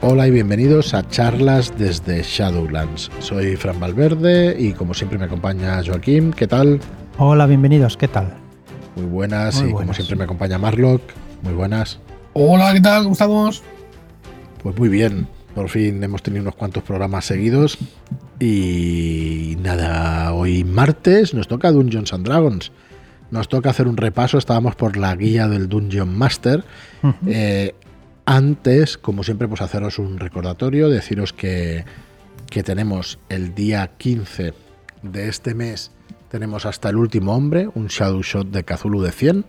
Hola y bienvenidos a charlas desde Shadowlands. Soy Fran Valverde y como siempre me acompaña Joaquín. ¿Qué tal? Hola, bienvenidos. ¿Qué tal? Muy buenas Muy y como siempre me acompaña Marlock. Muy buenas. Hola, ¿qué tal? ¿Cómo estamos? Pues muy bien. Por fin hemos tenido unos cuantos programas seguidos y nada, hoy martes nos toca Dungeons and Dragons. Nos toca hacer un repaso, estábamos por la guía del Dungeon Master. Eh, antes, como siempre, pues haceros un recordatorio, deciros que, que tenemos el día 15 de este mes, tenemos hasta el último hombre, un Shadow Shot de Cthulhu de 100.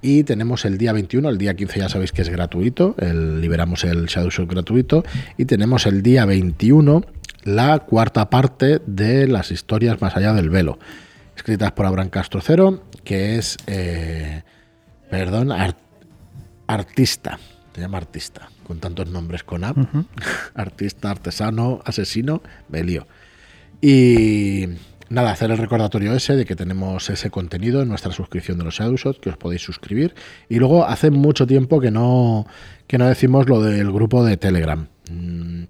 Y tenemos el día 21, el día 15 ya sabéis que es gratuito, liberamos el Shadow Shot gratuito. Y tenemos el día 21 la cuarta parte de las historias más allá del velo, escritas por Abraham Castro Cero, que es, eh, perdón, ar- artista, se llama artista, con tantos nombres con A, artista, artesano, asesino, me lío. Y nada, hacer el recordatorio ese de que tenemos ese contenido en nuestra suscripción de los Shadowshot, que os podéis suscribir. Y luego hace mucho tiempo que no, que no decimos lo del grupo de Telegram. Mm,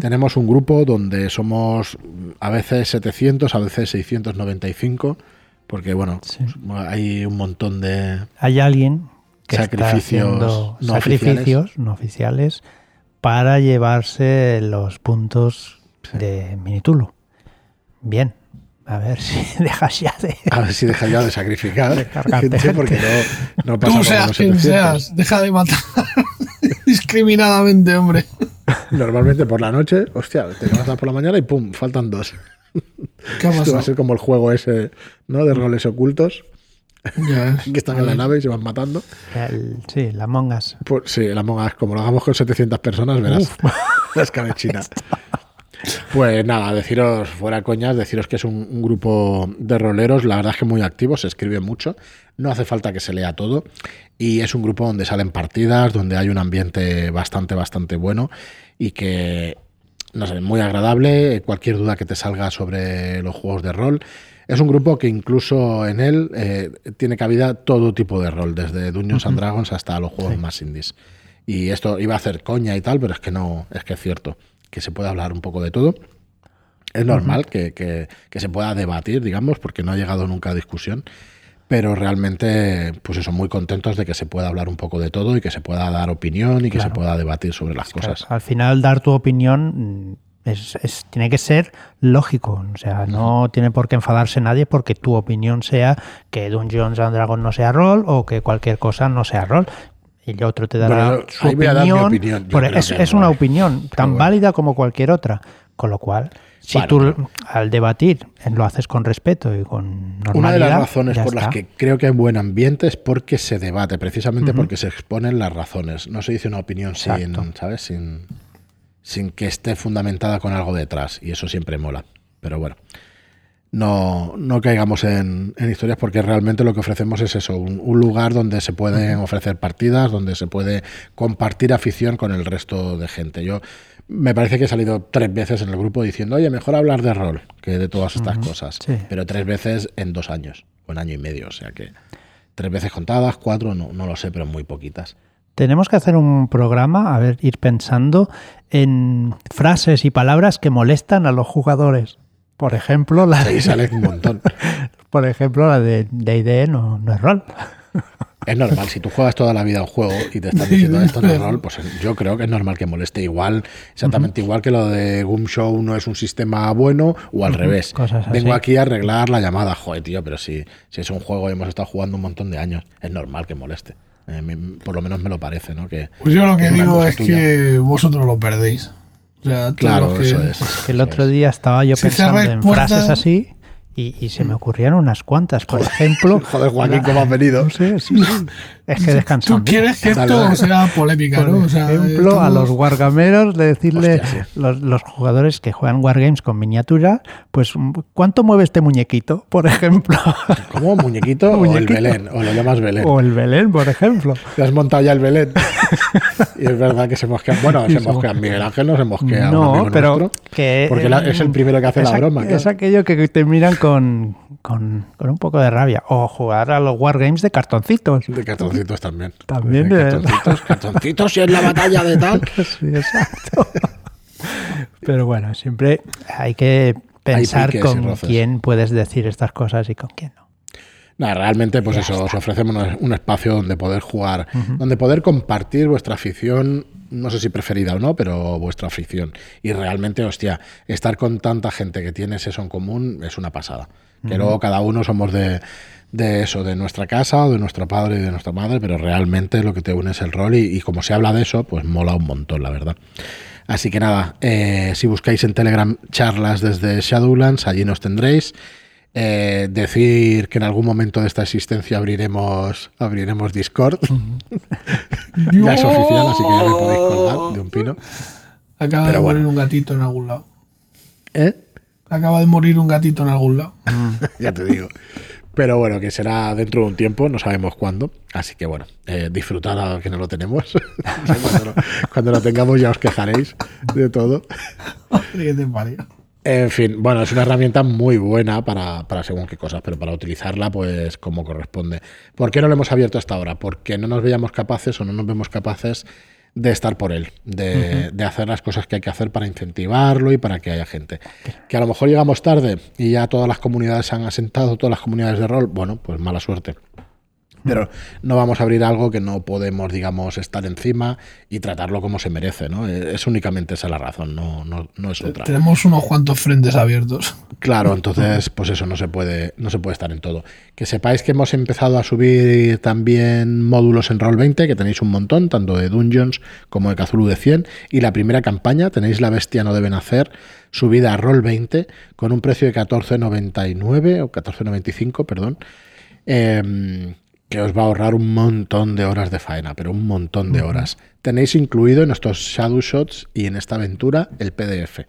Tenemos un grupo donde somos a veces 700, a veces 695, porque bueno, Sí. hay un montón de... Hay alguien que Sacrificios está haciendo no sacrificios no oficiales para llevarse los puntos de Minitulo. Bien, a ver si dejas ya de... A ver si deja ya de sacrificar De gente, gente. porque no, no pasa Tú como seas los quien 700. seas, deja de matar discriminadamente, hombre. Normalmente por la noche, hostia, te levantas por la mañana y pum, faltan dos. ¿Qué Esto va a ser como el juego ese, ¿no? De roles ocultos Que están en la nave y se van matando. El- sí, la mongas. Pues sí, la Among Us, como lo hagamos con 700 personas, verás la escabechina. Pues nada, deciros, fuera coñas, deciros que es un, un grupo de roleros, la verdad es que muy activo, se escribe mucho, no hace falta que se lea todo, y es un grupo donde salen partidas, donde hay un ambiente bastante, bastante bueno, y que, no sé, muy agradable, cualquier duda que te salga sobre los juegos de rol. Es un grupo que incluso en él eh, tiene cabida todo tipo de rol, desde Dungeons and Dragons hasta los juegos más indies. Y esto iba a hacer coña y tal, pero es que no, es que es cierto, que se puede hablar un poco de todo. Es normal que, que- que se pueda debatir, digamos, porque no ha llegado nunca a discusión. Pero realmente, pues eso, muy contentos de que se pueda hablar un poco de todo y que se pueda dar opinión y que se pueda debatir sobre las cosas. Al final dar tu opinión es, es- tiene que ser lógico. O sea, no tiene por qué enfadarse nadie porque tu opinión sea que Dungeons and Dragons no sea rol o que cualquier cosa no sea rol. Y el otro te dará Bueno, su a dar opinión. opinión. Creo es una opinión tan bueno. válida como cualquier otra. Con lo cual, si Bueno, tú al debatir lo haces con respeto y con normalidad, Una de las razones por las que creo que hay buen ambiente es porque se debate, precisamente porque se exponen las razones. No se dice una opinión sin. ¿sabes? Sin, sin que esté fundamentada con algo detrás. Y eso siempre mola. Pero bueno, no, no caigamos en, en historias porque realmente lo que ofrecemos es eso, un, un lugar donde se pueden ofrecer partidas, donde se puede compartir afición con el resto de gente. Yo me parece que he salido tres veces en el grupo diciendo, oye, mejor hablar de rol que de todas estas cosas. sí. Pero tres veces en dos años, o en año y medio. O sea que tres veces contadas, cuatro, no, no lo sé, pero muy poquitas. Tenemos que hacer un programa, a ver, ir pensando en frases y palabras que molestan a los jugadores. Por ejemplo, la, Ahí sale un montón. por ejemplo, la de D&D no, no es rol. Es normal, si tú juegas toda la vida un juego y te están diciendo esto no es rol, pues yo creo que es normal que moleste igual, exactamente igual que lo de Goom Show no es un sistema bueno o al revés. cosas así. Vengo aquí a arreglar la llamada, joder, tío, pero si, si es un juego y hemos estado jugando un montón de años, es normal que moleste. Eh, me- por lo menos me lo parece, ¿no? Que, Pues yo lo que una digo es tuya. que vosotros lo perdéis. O sea, Claro, que- eso es. Que el otro día estaba yo Si pensando en puertas- frases así y, y se me ocurrieron unas cuantas. Por ejemplo, Joder, Joaquín, ¿cómo has venido? no sé, sí, sí. es que descansamos. Tú quieres que esto sea polémica, Por ¿no? O sea, ejemplo, a los wargameros de decirle Hostia, sí. los, los jugadores que juegan wargames con miniatura, pues ¿cuánto mueve este muñequito? Por ejemplo, ¿Cómo? ¿Muñequito, o el Muñequito. Belén? ¿O lo llamas Belén? o el Belén, por ejemplo. Te has montado ya el Belén. y es verdad que se mosquean. Bueno, se mosquean. Miguel Ángel no se mosquea. un No, amigo pero nuestro, que Porque la- es el primero que hace la es broma, claro. Es aquello que te miran con, con, con un poco de rabia. O jugar a los wargames de cartoncitos. De cartoncitos también. También De de- cartoncitos, cartoncitos y en la batalla de tal. Sí, exacto. Pero bueno, siempre hay que pensar piques con quién puedes decir estas cosas y con quién no. Nada, realmente, pues eso, os ofrecemos un, un espacio donde poder jugar, donde poder compartir vuestra afición, no sé si preferida o no, pero vuestra afición. Y realmente, hostia, estar con tanta gente que tienes eso en común es una pasada. Que luego cada uno somos de, de eso, de nuestra casa, o de nuestro padre y de nuestra madre, pero realmente lo que te une es el rol y, y como se habla de eso, pues mola un montón, la verdad. Así que nada, eh, si buscáis en Telegram charlas desde Shadowlands, allí nos tendréis. Eh, decir que en algún momento de esta existencia abriremos, abriremos Discord. ya es oficial, así que ya me podéis colgar de un pino. Acaba Pero de bueno. morir un gatito en algún lado. ¿Eh? Acaba de morir un gatito en algún lado. ya te digo. Pero bueno, que será dentro de un tiempo, no sabemos cuándo. Así que bueno, eh, disfrutad a que no lo tenemos. cuando, lo, cuando lo tengamos ya os quejaréis de todo. ¿Qué te parió? En fin, bueno, es una herramienta muy buena para, para según qué cosas, pero para utilizarla, pues como corresponde. ¿Por qué no lo hemos abierto hasta ahora? Porque no nos veíamos capaces o no nos vemos capaces de estar por él, de, de hacer las cosas que hay que hacer para incentivarlo y para que haya gente. Que a lo mejor llegamos tarde y ya todas las comunidades se han asentado, todas las comunidades de rol, bueno, pues mala suerte. Pero no vamos a abrir algo que no podemos, digamos, estar encima y tratarlo como se merece, ¿no? Es únicamente esa la razón, no, no, no es otra. Tenemos unos cuantos frentes abiertos. Claro, entonces, pues eso no se puede, no se puede estar en todo. Que sepáis que hemos empezado a subir también módulos en Roll20, que tenéis un montón, tanto de Dungeons como de Cthulhu de 100. Y la primera campaña, tenéis La Bestia no deben hacer, subida a Roll20, con un precio de 14,99 o 14,95, perdón. Eh, que os va a ahorrar un montón de horas de faena, pero un montón de horas. Tenéis incluido en estos Shadow Shots y en esta aventura el PDF.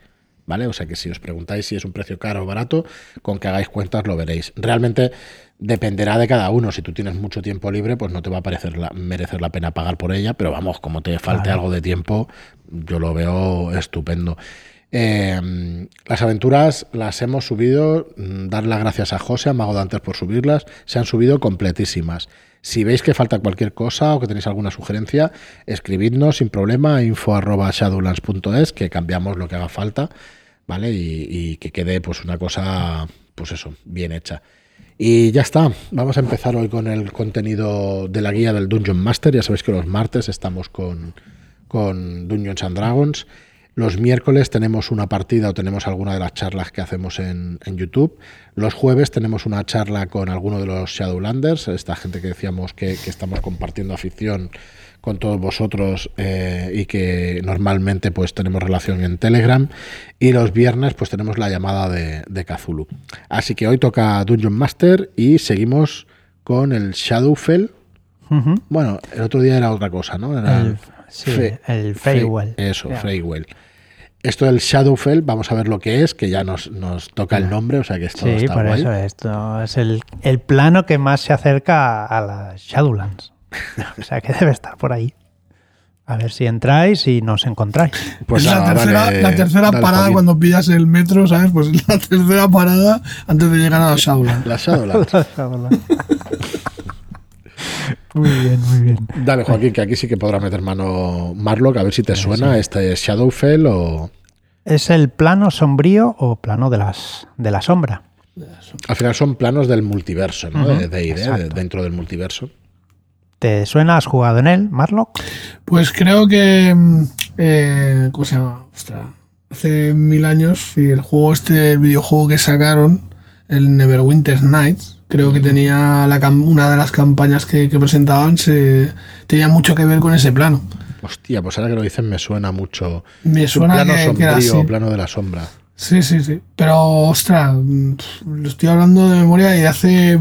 ¿Vale? O sea que si os preguntáis si es un precio caro o barato, con que hagáis cuentas lo veréis. Realmente dependerá de cada uno. Si tú tienes mucho tiempo libre, pues no te va a parecer la- merecer la pena pagar por ella, pero vamos, como te falte Claro. algo de tiempo, yo lo veo estupendo. Eh, las aventuras las hemos subido, mm, dar las gracias a José, a Mago Dantes por subirlas, se han subido completísimas. Si veis que falta cualquier cosa o que tenéis alguna sugerencia, escribidnos sin problema a info arroba shadowlands.es, que cambiamos lo que haga falta, ¿vale? Y, y que quede pues una cosa, pues eso, bien hecha. Y ya está, vamos a empezar hoy con el contenido de la guía del Dungeon Master. Ya sabéis que los martes estamos con, con Dungeons and Dragons. Los miércoles tenemos una partida o tenemos alguna de las charlas que hacemos en, en YouTube. Los jueves tenemos una charla con alguno de los Shadowlanders, esta gente que decíamos que, que estamos compartiendo afición con todos vosotros eh, y que normalmente pues tenemos relación en Telegram. Y los viernes pues tenemos la llamada de, de Cthulhu. Así que hoy toca Dungeon Master y seguimos con el Shadowfell. Bueno, el otro día era otra cosa, ¿no? Era El- sí, Fe- el Fe- Feywild. Eso, Ya. Feywild. Esto del Shadowfell, vamos a ver lo que es, que ya nos, nos toca el nombre, o sea que esto Sí, está por guay. eso esto es el, el plano que más se acerca a las Shadowlands. o sea que debe estar por ahí. A ver si entráis y nos encontráis. Pues es la nada, tercera, dale- la tercera dale, parada cuando pillas el metro, ¿sabes? Pues es la tercera parada antes de llegar a la Shadowland. La Shadowlands. muy bien, muy bien. Dale, Joaquín, que aquí sí que podrá meter mano Marlock, a ver si te suena este Shadowfell o... ¿Es el plano sombrío o plano de las de la sombra? Al final son planos del multiverso, ¿no? De de exacto. dentro del multiverso. ¿Te suena? ¿Has jugado en él, Marlock? Pues creo que. mm, Eh, ¿Cómo se llama? Ostras, hace mil años, y el juego este, el videojuego que sacaron, el Neverwinter Nights, creo que tenía la una de las campañas que, que presentaban, se, tenía mucho que ver con ese plano. Hostia, pues ahora que lo dicen me suena mucho. Me Es un suena plano que- que era sombrío, así. plano de la sombra. Sí, sí, sí. Pero, ostras, lo estoy hablando de memoria y hace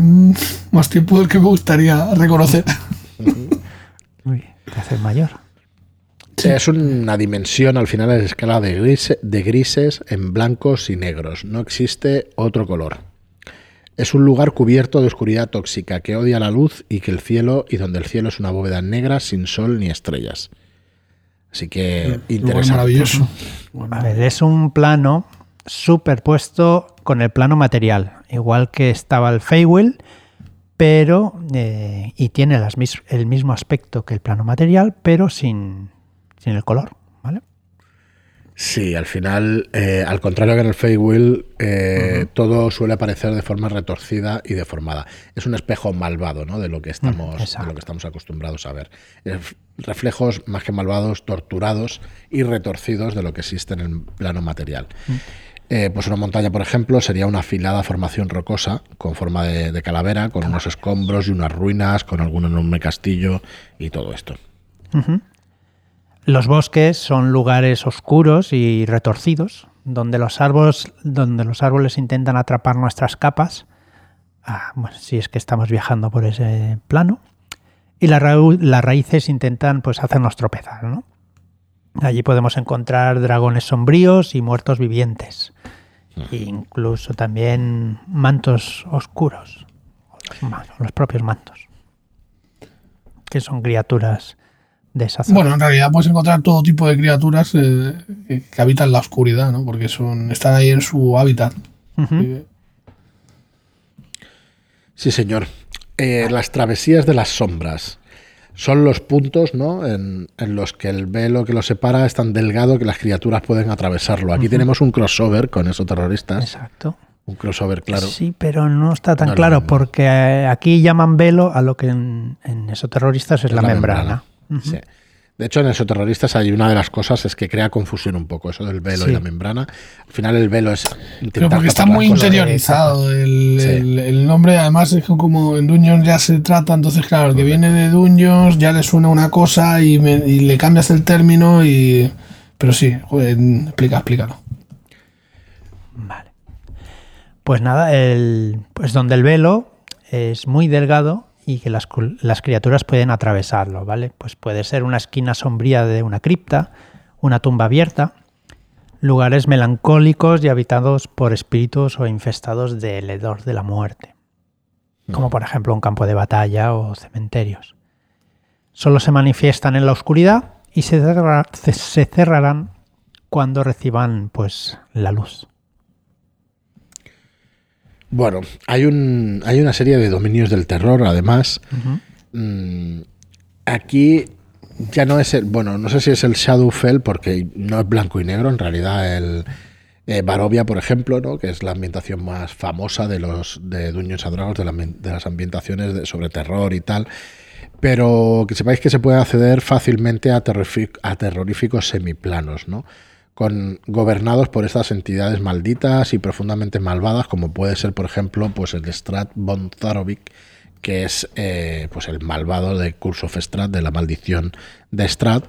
más tiempo del que me gustaría reconocer. Uy, te haces mayor. Es una dimensión al final es escala de, grise- de grises en blancos y negros. No existe otro color. Es un lugar cubierto de oscuridad tóxica que odia la luz y que el cielo y donde el cielo es una bóveda negra sin sol ni estrellas. Así que Lugar interesante. maravilloso. Bueno, A ver, es un plano superpuesto con el plano material. igual que estaba el Feywild, pero eh, y tiene las mis- el mismo aspecto que el plano material, pero sin, sin el color. Sí, al final, eh, al contrario que en el Feywild, eh, todo suele aparecer de forma retorcida y deformada. Es un espejo malvado, ¿no? De lo que estamos, de lo que estamos acostumbrados a ver. Es reflejos más que malvados, torturados y retorcidos de lo que existe en el plano material. Eh, pues una montaña, por ejemplo, sería una afilada formación rocosa con forma de, de calavera, con unos escombros y unas ruinas, con algún enorme castillo y todo esto. Los bosques son lugares oscuros y retorcidos, donde los árboles, donde los árboles intentan atrapar nuestras capas, ah, bueno, si es que estamos viajando por ese plano, y las, raíces intentan pues, hacernos tropezar. ¿no? Allí podemos encontrar dragones sombríos y muertos vivientes, e incluso también mantos oscuros, los propios mantos, que son criaturas de esa zona. Bueno, en realidad puedes encontrar todo tipo de criaturas eh, que, que habitan la oscuridad, ¿no? Porque son, están ahí en su hábitat. Y- Sí, señor. Eh, las travesías de las sombras son los puntos ¿no? en, en los que el velo que los separa es tan delgado que las criaturas pueden atravesarlo. Aquí tenemos un crossover con esos terroristas. Exacto. Un crossover, claro. Sí, pero no está tan No, claro no. porque eh, aquí llaman velo a lo que en, en esoterroristas es la, membrana. Sí. De hecho, en Exoterroristas hay una de las cosas es que crea confusión un poco, eso del velo Sí. y la membrana. Al final el velo es... Pero porque está muy interiorizado el, Sí. el- el nombre, además es que como en Dungeons ya se trata, entonces claro, el que viene de Dungeons ya le suena una cosa y, me- y le cambias el término y... Pero sí, joder, explica, explícalo. Vale. Pues nada, el, pues donde el velo es muy delgado y que las, las criaturas pueden atravesarlo, ¿vale? Pues puede ser una esquina sombría de una cripta, una tumba abierta, lugares melancólicos y habitados por espíritus o infestados del hedor de la muerte, como por ejemplo un campo de batalla o cementerios. Solo se manifiestan en la oscuridad y se- se cerrarán cuando reciban pues la luz. Bueno, hay, un, hay una serie de dominios del terror, además. Mm, aquí ya no es el. Bueno, no sé si es el Shadowfell, porque no es blanco y negro. En realidad, el eh, Barovia, por ejemplo, ¿no? que es la ambientación más famosa de los de Dungeons and Dragons, de, la de las ambientaciones de- sobre terror y tal. Pero que sepáis que se puede acceder fácilmente a, a terroríficos semiplanos, ¿no? Con, gobernados por estas entidades malditas y profundamente malvadas, como puede ser, por ejemplo, pues el Strat von Zarovic, que es eh, pues el malvado de Curse of Strat, de la maldición de Strat,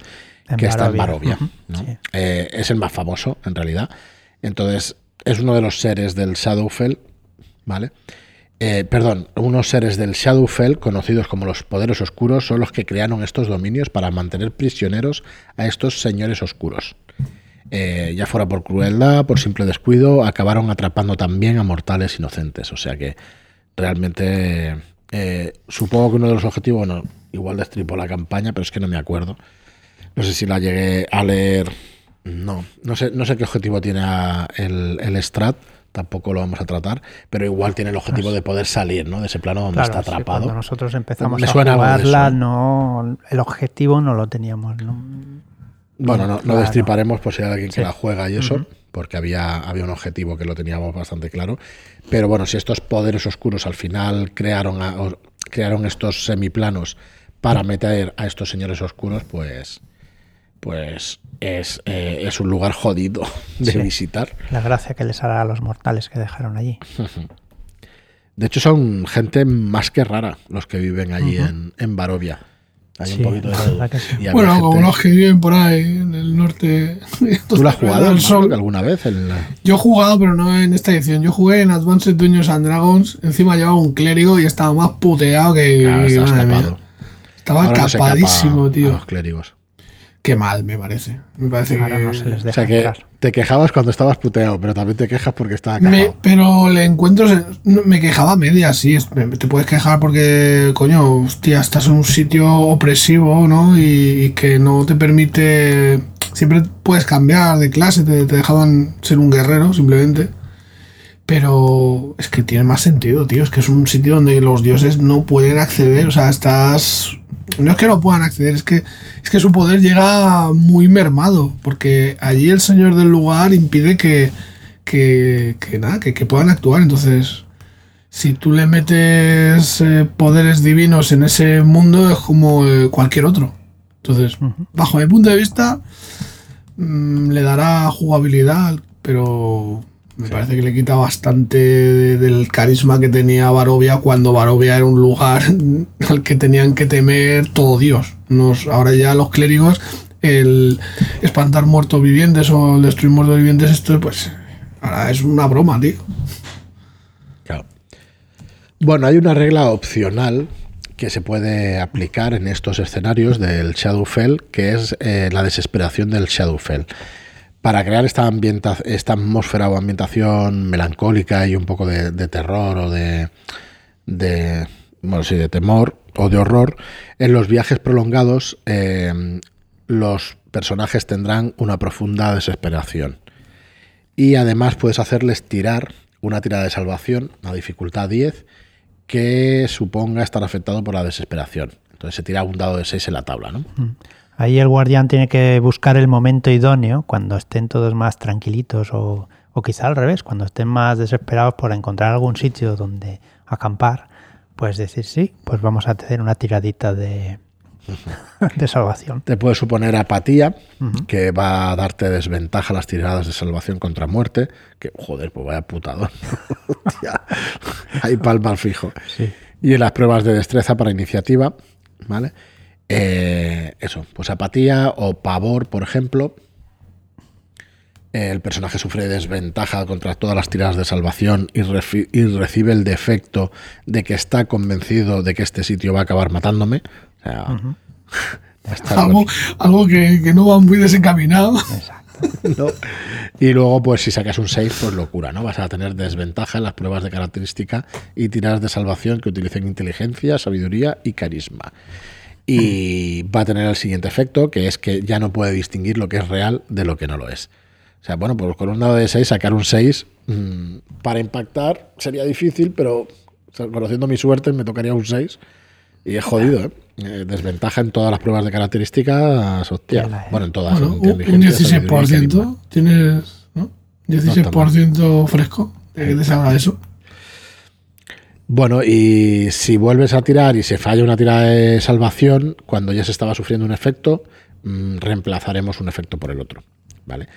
En que está en Barovia. ¿no? sí. Eh, es el más famoso, en realidad. Entonces, es uno de los seres del Shadowfell, ¿vale? Eh, perdón, unos seres del Shadowfell, conocidos como los poderes oscuros, son los que crearon estos dominios para mantener prisioneros a estos señores oscuros. Eh, ya fuera por crueldad, por simple descuido, acabaron atrapando también a mortales inocentes. O sea que realmente eh, supongo que uno de los objetivos, bueno, igual destripo la campaña, pero es que no me acuerdo. No sé si la llegué a leer. No, no sé, no sé qué objetivo tiene a- el, el Strat, tampoco lo vamos a tratar, pero igual tiene el objetivo de poder salir ¿no? de ese plano donde Pues Claro, está sí, atrapado. cuando nosotros empezamos Me a jugarla, no, el objetivo no lo teníamos. ¿no? Bueno, no, no Claro. destriparemos por si hay alguien que Sí. la juega y eso, porque había, había un objetivo que lo teníamos bastante claro. Pero bueno, si estos poderes oscuros al final crearon, a- o- crearon estos semiplanos para meter a estos señores oscuros, pues, pues es, eh, es un lugar jodido de Sí. visitar. La gracia que les hará a los mortales que dejaron allí. De hecho, son gente más que rara los que viven allí en, en Barovia. Hay Sí, un poquito de todo. sí. Bueno, gente- como los que viven por ahí en el norte. ¿Tú lo has jugado del sol. Alguna vez? En la- Yo he jugado, pero no en esta edición. Yo jugué en Advanced Dungeons and Dragons. Encima llevaba un clérigo y estaba más puteado que. Claro, escapado. Estaba Ahora no se escapa capadísimo, a tío. los clérigos. Qué mal, me parece. Me parece Ahora que. no se les O sea que entrar. te quejabas cuando estabas puteado, pero también te quejas porque estaba Me- pero le encuentro. Me quejaba a medias, sí. Te puedes quejar porque, coño, hostia, estás en un sitio opresivo, ¿no? Y, y que no te permite. Siempre puedes cambiar de clase, te, te dejaban ser un guerrero, simplemente. Pero es que tiene más sentido, tío. Es que es un sitio donde los dioses no pueden acceder. O sea, estás. No es que no puedan acceder, es que, es que su poder llega muy mermado. Porque allí el señor del lugar impide que. que, que nada, que, que puedan actuar. Entonces. Si tú le metes eh, poderes divinos en ese mundo, es como eh, cualquier otro. Entonces, bajo mi punto de vista, mm, le dará jugabilidad, pero me parece que le quita bastante de- del carisma que tenía Barovia cuando Barovia era un lugar al que tenían que temer todo Dios. Nos, ahora ya los clérigos, el espantar muertos vivientes o el destruir muertos vivientes, esto pues ahora es una broma, tío. Claro. Bueno, hay una regla opcional que se puede aplicar en estos escenarios del Shadowfell, que es eh, la desesperación del Shadowfell. Para crear esta, ambienta- esta atmósfera o ambientación melancólica y un poco de, terror o de, de, bueno, sí, de temor o de horror, en los viajes prolongados eh, los personajes tendrán una profunda desesperación. Y además puedes hacerles tirar una tirada de salvación a dificultad 10 que suponga estar afectado por la desesperación. Entonces se tira un dado de 6 en la tabla, ¿no? Ahí el guardián tiene que buscar el momento idóneo cuando estén todos más tranquilitos o, o quizá al revés, cuando estén más desesperados por encontrar algún sitio donde acampar, pues decir sí, pues vamos a hacer una tiradita de, de salvación. Te puede suponer apatía, que va a darte desventaja las tiradas de salvación contra muerte. Que, joder, pues vaya putadón. Ahí palma al fijo. Sí. Y en las pruebas de destreza para iniciativa, ¿vale? Eh, eso, pues apatía o pavor, por ejemplo. El personaje sufre desventaja contra todas las tiradas de salvación y, recibe el defecto de que está convencido de que este sitio va a acabar matándome. O sea, Algo, algo que, que no va muy desencaminado. Exacto. ¿no? Y luego, pues si sacas un 6, pues locura, ¿no? Vas a tener desventaja en las pruebas de característica y tiradas de salvación que utilicen inteligencia, sabiduría y carisma. Y va a tener el siguiente efecto, que es que ya no puede distinguir lo que es real de lo que no lo es. O sea, bueno, pues con un dado de 6, sacar un 6 mm, para impactar sería difícil, pero o sea, conociendo mi suerte me tocaría un 6. Y es jodido, ¿eh? Eh, Desventaja en todas las pruebas de características, hostia. Bueno, en todas. Bueno, un, un inteligencia, sabiduría y carisma. 16% tienes, ¿no? 16% fresco. ¿De qué te salga eso? Bueno, y si vuelves a tirar y se falla una tirada de salvación, cuando ya se estaba sufriendo un efecto, mm, reemplazaremos un efecto por el otro. ¿Vale?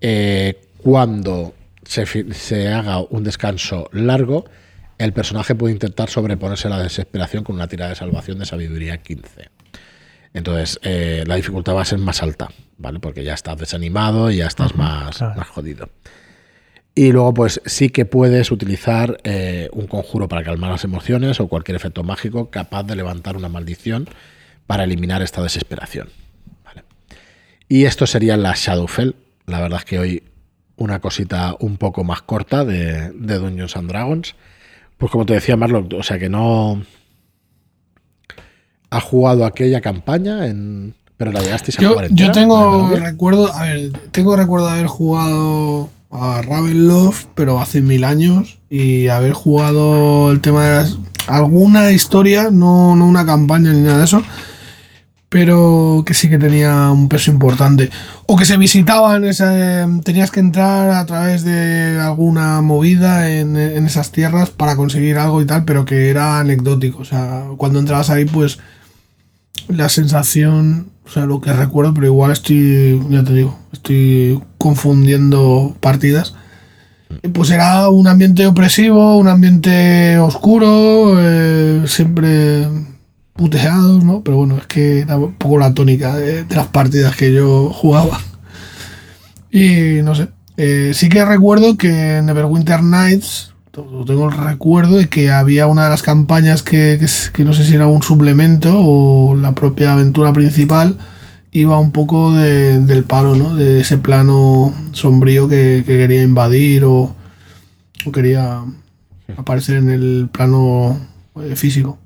Eh, cuando se, haga un descanso largo, el personaje puede intentar sobreponerse a la desesperación con una tirada de salvación de sabiduría 15. Entonces, eh, la dificultad va a ser más alta, ¿vale? Porque ya estás desanimado y ya estás más, claro. más jodido. Y luego, pues sí que puedes utilizar eh, un conjuro para calmar las emociones o cualquier efecto mágico capaz de levantar una maldición para eliminar esta desesperación. ¿vale? Y esto sería la Shadowfell. La verdad es que hoy una cosita un poco más corta de, de Dungeons and Dragons. Pues como te decía Marlon, o sea que no ha jugado aquella campaña en pero la llegasteis a Yo, yo tengo recuerdo, a ver, tengo recuerdo de haber jugado a Ravenloft, pero hace mil años, y haber jugado el tema de las, alguna historia, no, no una campaña ni nada de eso, pero que sí que tenía un peso importante. O que se visitaban, esa, tenías que entrar a través de alguna movida en, en esas tierras para conseguir algo y tal, pero que era anecdótico. O sea, cuando entrabas ahí, pues la sensación, o sea, lo que recuerdo, pero igual estoy, ya te digo, estoy confundiendo partidas. Pues era un ambiente opresivo, un ambiente oscuro, eh, siempre puteados, ¿no? Pero bueno, es que era un poco la tónica de, de las partidas que yo jugaba. Y no sé, eh, sí que recuerdo que en Neverwinter Nights, tengo el recuerdo de que había una de las campañas que, que, no sé si era un suplemento o la propia aventura principal, iba un poco de- del palo, ¿no? De ese plano sombrío que, que quería invadir o, o quería aparecer en el plano eh, físico.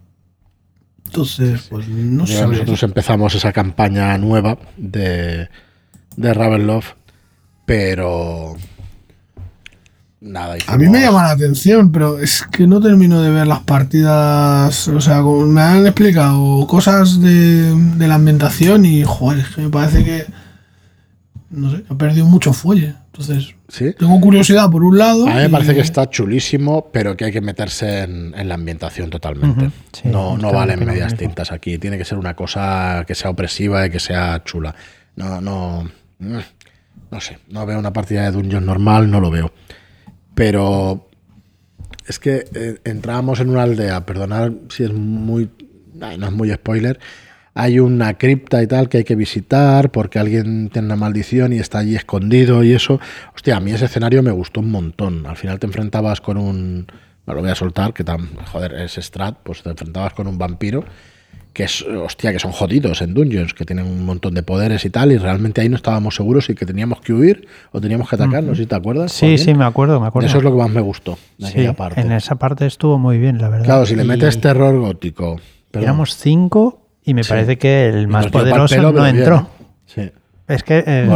Entonces, pues no sé. nosotros empezamos esa campaña nueva de, de Ravenloft, pero nada. A mí me llama la atención, pero es que no termino de ver las partidas. O sea, como me han explicado cosas de, de la ambientación y, joder, es que me parece que. No sé, ha perdido mucho fuelle. Entonces, ¿Sí? tengo curiosidad por un lado. A mí me y- parece que está chulísimo, pero que hay que meterse en, en la ambientación totalmente. Sí, no no valen medias tintas aquí. Tiene que ser una cosa que sea opresiva y que sea chula. No, no. mm, No sé. No veo una partida de Dungeon normal, no lo veo. Pero es que eh, entrábamos en una aldea, perdonad si es muy. no es muy spoiler. Hay una cripta y tal que hay que visitar porque alguien tiene una maldición y está allí escondido y eso. Hostia, a mí ese escenario me gustó un montón. Al final te enfrentabas con un. No lo voy a soltar, que tan. Joder, es Strat, pues te enfrentabas con un vampiro. Que es, hostia, que son jodidos en Dungeons, que tienen un montón de poderes y tal, y realmente ahí no estábamos seguros si que teníamos que huir o teníamos que atacar, no sé si te acuerdas. Sí, Joaquín. sí, me acuerdo, me acuerdo. Eso es lo que más me gustó de Sí, aquella parte. En esa parte estuvo muy bien, la verdad. Claro, si le Y metes terror gótico. perdón, Éramos cinco y me Sí. parece que el más poderoso pelo, no bien, entró. ¿eh? Sí. Es que eh,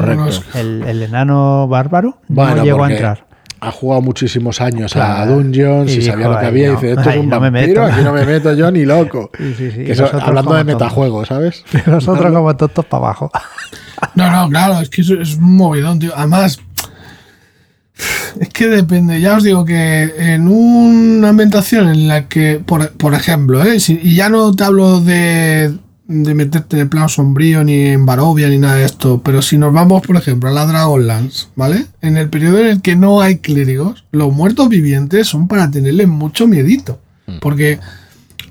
el, el enano bárbaro Bueno, no llegó a entrar. Ha jugado muchísimos años a. Dungeons y, Y sabía dijo, lo que "Ay, había y no, dice, esto es un no me vampiro, meto". aquí no me meto yo ni loco. Sí, sí, sí. Que eso- hablando de como tontos. metajuego, ¿sabes? Nosotros como tontos para abajo. No, no, claro, es que eso es un movidón, tío. Además, es que depende. Ya os digo que en una ambientación en la que, por, por ejemplo, ¿eh? Si- y ya no te hablo de, de meterte en el plano sombrío, ni en Barovia, ni nada de esto, pero si nos vamos, por ejemplo, a la Dragonlance, ¿vale? En el periodo en el que no hay clérigos, los muertos vivientes son para tenerle mucho miedito. Porque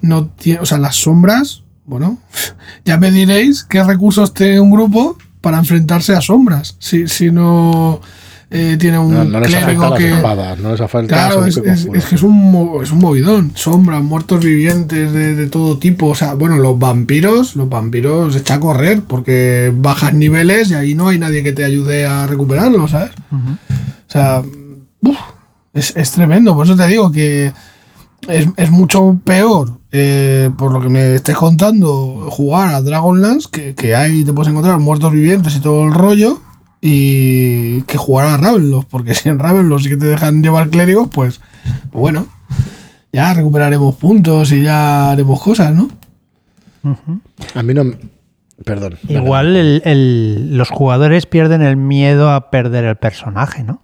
no tiene, o sea, las sombras, bueno, ya me diréis qué recursos tiene un grupo para enfrentarse a sombras. Si, si no eh, tiene un No, no les clérigo afecta las que. espadas, no les afecta Claro, es, es- es que es un, es un movidón. Sombras, muertos vivientes de, de todo tipo. O sea, bueno, los vampiros, los vampiros echa a correr porque bajas niveles y ahí no hay nadie que te ayude a recuperarlos, ¿sabes? O sea, uf, es, es tremendo. Por eso te digo que es, es mucho peor, eh, por lo que me estés contando, jugar a Dragonlance, que, que ahí te puedes encontrar muertos vivientes y todo el rollo, y que jugar a Ravenloft, porque si en Ravenloft sí que te dejan llevar clérigos, pues, bueno, ya recuperaremos puntos y ya haremos cosas, ¿no? A mí no. Perdón. Igual el- el- los jugadores pierden el miedo a perder el personaje, ¿no?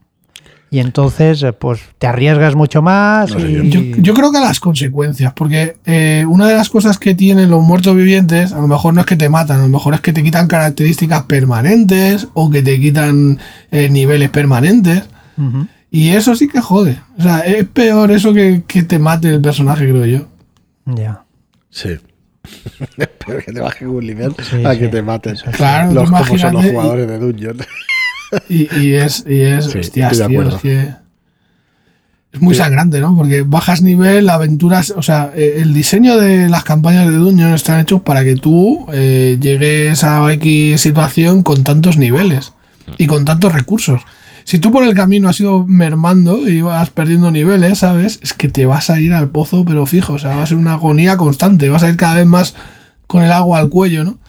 Y entonces, eh, pues te arriesgas mucho más. No sé y- Yo, yo creo que las consecuencias, porque eh, una de las cosas que tienen los muertos vivientes, a lo mejor no es que te matan, a lo mejor es que te quitan características permanentes o que te quitan eh, niveles permanentes. Y eso sí que jode. O sea, es peor eso que, que te mate el personaje, creo yo. Ya. Sí. Espero que te bajen un nivel Sí, a sí. que te maten. Claro, los como son los jugadores de Dungeon. Y, y es, y es, Sí, hostias, tío, es que es muy Sí. sangrante, ¿no? Porque bajas nivel, aventuras, o sea, eh, el diseño de las campañas de Dungeon están hechos para que tú eh, llegues a X situación con tantos niveles y con tantos recursos. Si tú por el camino has ido mermando y vas perdiendo niveles, ¿sabes? Es que te vas a ir al pozo, pero fijo, o sea, va a ser una agonía constante, vas a ir cada vez más con el agua al cuello, ¿no?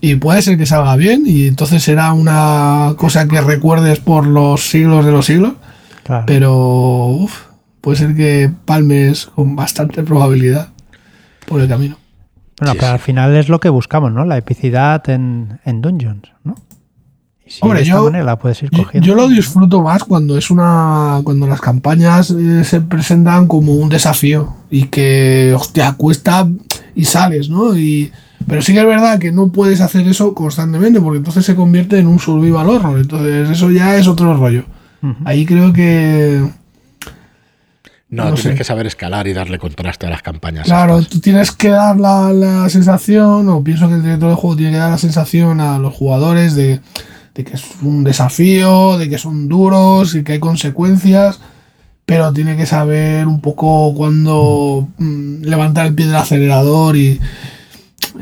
Y puede ser que salga bien y entonces será una cosa que recuerdes por los siglos de los siglos, Claro. pero uf, puede ser que palmes con bastante probabilidad por el camino. Bueno, Sí, pero al final es lo que buscamos, ¿no? La epicidad en, en Dungeons, ¿no? Y si Hombre, de esta yo- manera la puedes ir Yo, cogiendo. yo lo disfruto más cuando es una cuando las campañas eh, se presentan como un desafío y que hostia cuesta y sales, ¿no? Y pero sí que es verdad que no puedes hacer eso constantemente porque entonces se convierte en un survival horror, entonces eso ya es otro rollo. Ujú. Ahí creo que No, No tienes sé. que saber escalar y darle contraste a las campañas. Claro, estas. tú tienes que dar la, la sensación, o pienso que el director del juego tiene que dar la sensación a los jugadores de, de que es un desafío, de que son duros y que hay consecuencias, pero tiene que saber un poco cuándo mm, levantar el pie del acelerador y,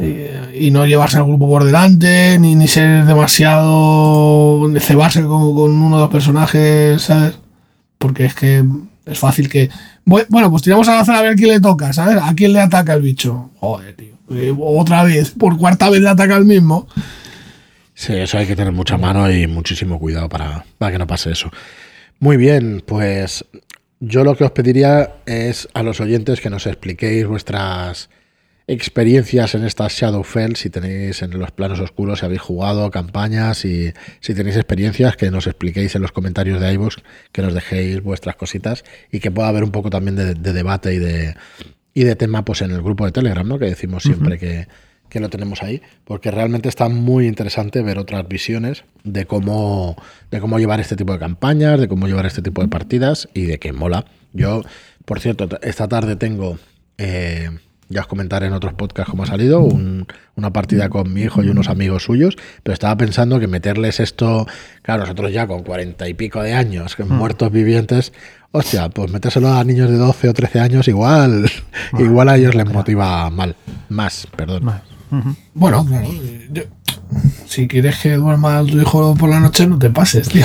y, y no llevarse al grupo por delante, ni, ni ser demasiado. cebarse con, uno de los personajes, ¿sabes? Porque es que es fácil que. Bu- Bueno, pues tiramos a la zona a ver quién le toca, ¿sabes? ¿A quién le ataca el bicho? Joder, tío. Eh, Otra vez, por cuarta vez le ataca el mismo. Sí, eso hay que tener mucha mano y muchísimo cuidado para, para que no pase eso. Muy bien, pues yo lo que os pediría es a los oyentes que nos expliquéis vuestras experiencias en estas Shadowfell, si tenéis en los planos oscuros, si habéis jugado campañas y si tenéis experiencias, que nos expliquéis en los comentarios de iVoox, que nos dejéis vuestras cositas y que pueda haber un poco también de, debate y de, y de tema pues en el grupo de Telegram, ¿no? que decimos siempre que, que lo tenemos ahí, porque realmente está muy interesante ver otras visiones de cómo, de cómo llevar este tipo de campañas, de cómo llevar este tipo de partidas y de que mola. Yo, por cierto, esta tarde tengo... Eh, ya os comentaré en otros podcasts cómo ha salido, una partida con mi hijo y unos amigos suyos, pero estaba pensando que meterles esto, claro, nosotros ya con cuarenta y pico de años, que mm. muertos vivientes, hostia, pues metérselo a niños de 12 o 13 años igual, igual a ellos les motiva mal, más, perdón. Bueno, claro, si quieres que duerma tu hijo por la noche, no te pases, tío.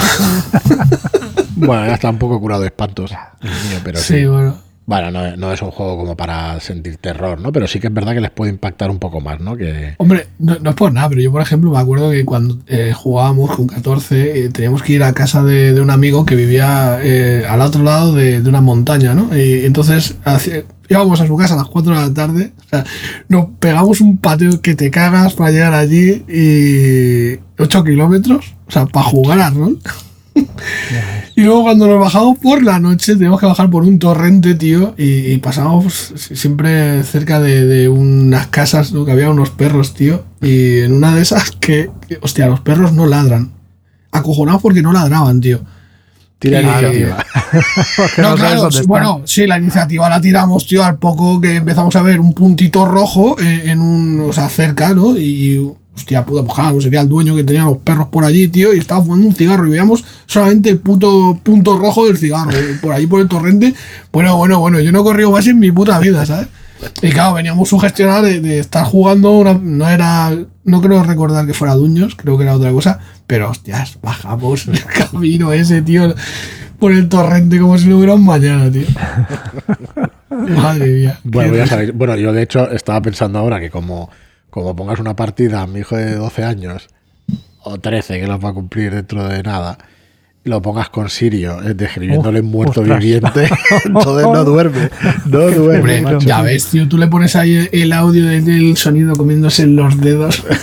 bueno, ya está un poco curado de espantos. pero sí, bueno. Bueno, no, es un juego como para sentir terror, ¿no? Pero sí que es verdad que les puede impactar un poco más, ¿no? Que... Hombre, no, es por nada, pero yo, por ejemplo, me acuerdo que cuando eh, jugábamos con 14, eh, teníamos que ir a casa de, un amigo que vivía eh, al otro lado de, una montaña, ¿no? Y entonces íbamos a su casa a las 4 de la tarde, o sea, nos pegamos un pateo que te cagas para llegar allí y 8 kilómetros, o sea, para jugar a rol. Y luego cuando nos bajamos por la noche, tenemos que bajar por un torrente, tío, y, pasamos siempre cerca de, unas casas, ¿no? que había unos perros, tío, y en una de esas que, hostia, los perros no ladran. Acojonados porque no ladraban, tío. Tira iniciativa. bueno, sí, la iniciativa la tiramos, tío, al poco que empezamos a ver un puntito rojo en, en un, o sea, cerca, ¿no? Y hostia puta, pues sería el dueño que tenía los perros por allí, tío, y estaba fumando un cigarro y veíamos solamente el puto punto rojo del cigarro, eh, por ahí por el torrente. Bueno, bueno, bueno, yo no he corrido más en mi puta vida, ¿sabes? Y claro, veníamos sugestionar de, de estar jugando, no era, no creo recordar que fuera Duños, creo que era otra cosa, pero hostias, bajamos el camino ese, tío, por el torrente como si no hubiera un mañana, tío. Madre mía. Bueno, ya sabéis, bueno, yo de hecho estaba pensando ahora que como como pongas una partida a mi hijo de 12 años o 13 que lo va a cumplir dentro de nada y lo pongas con Sirio eh, describiéndole muerto viviente entonces no duerme no duerme ya ves tío tú le pones ahí el audio del sonido comiéndose los dedos.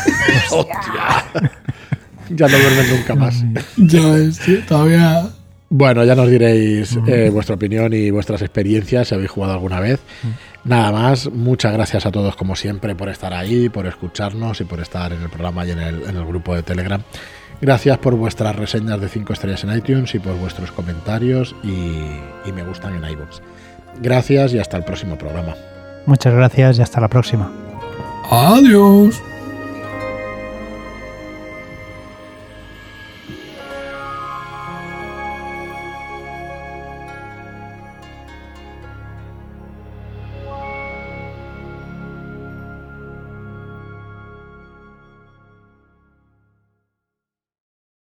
Ya no duerme nunca más. Ya ves tío todavía bueno, ya nos diréis eh, vuestra opinión y vuestras experiencias si habéis jugado alguna vez. Nada más, muchas gracias a todos como siempre por estar ahí, por escucharnos y por estar en el programa y en el, grupo de Telegram. Gracias por vuestras reseñas de 5 estrellas en iTunes y por vuestros comentarios y, me gustan en iVoox. Gracias y hasta el próximo programa. Muchas gracias y hasta la próxima. Adiós.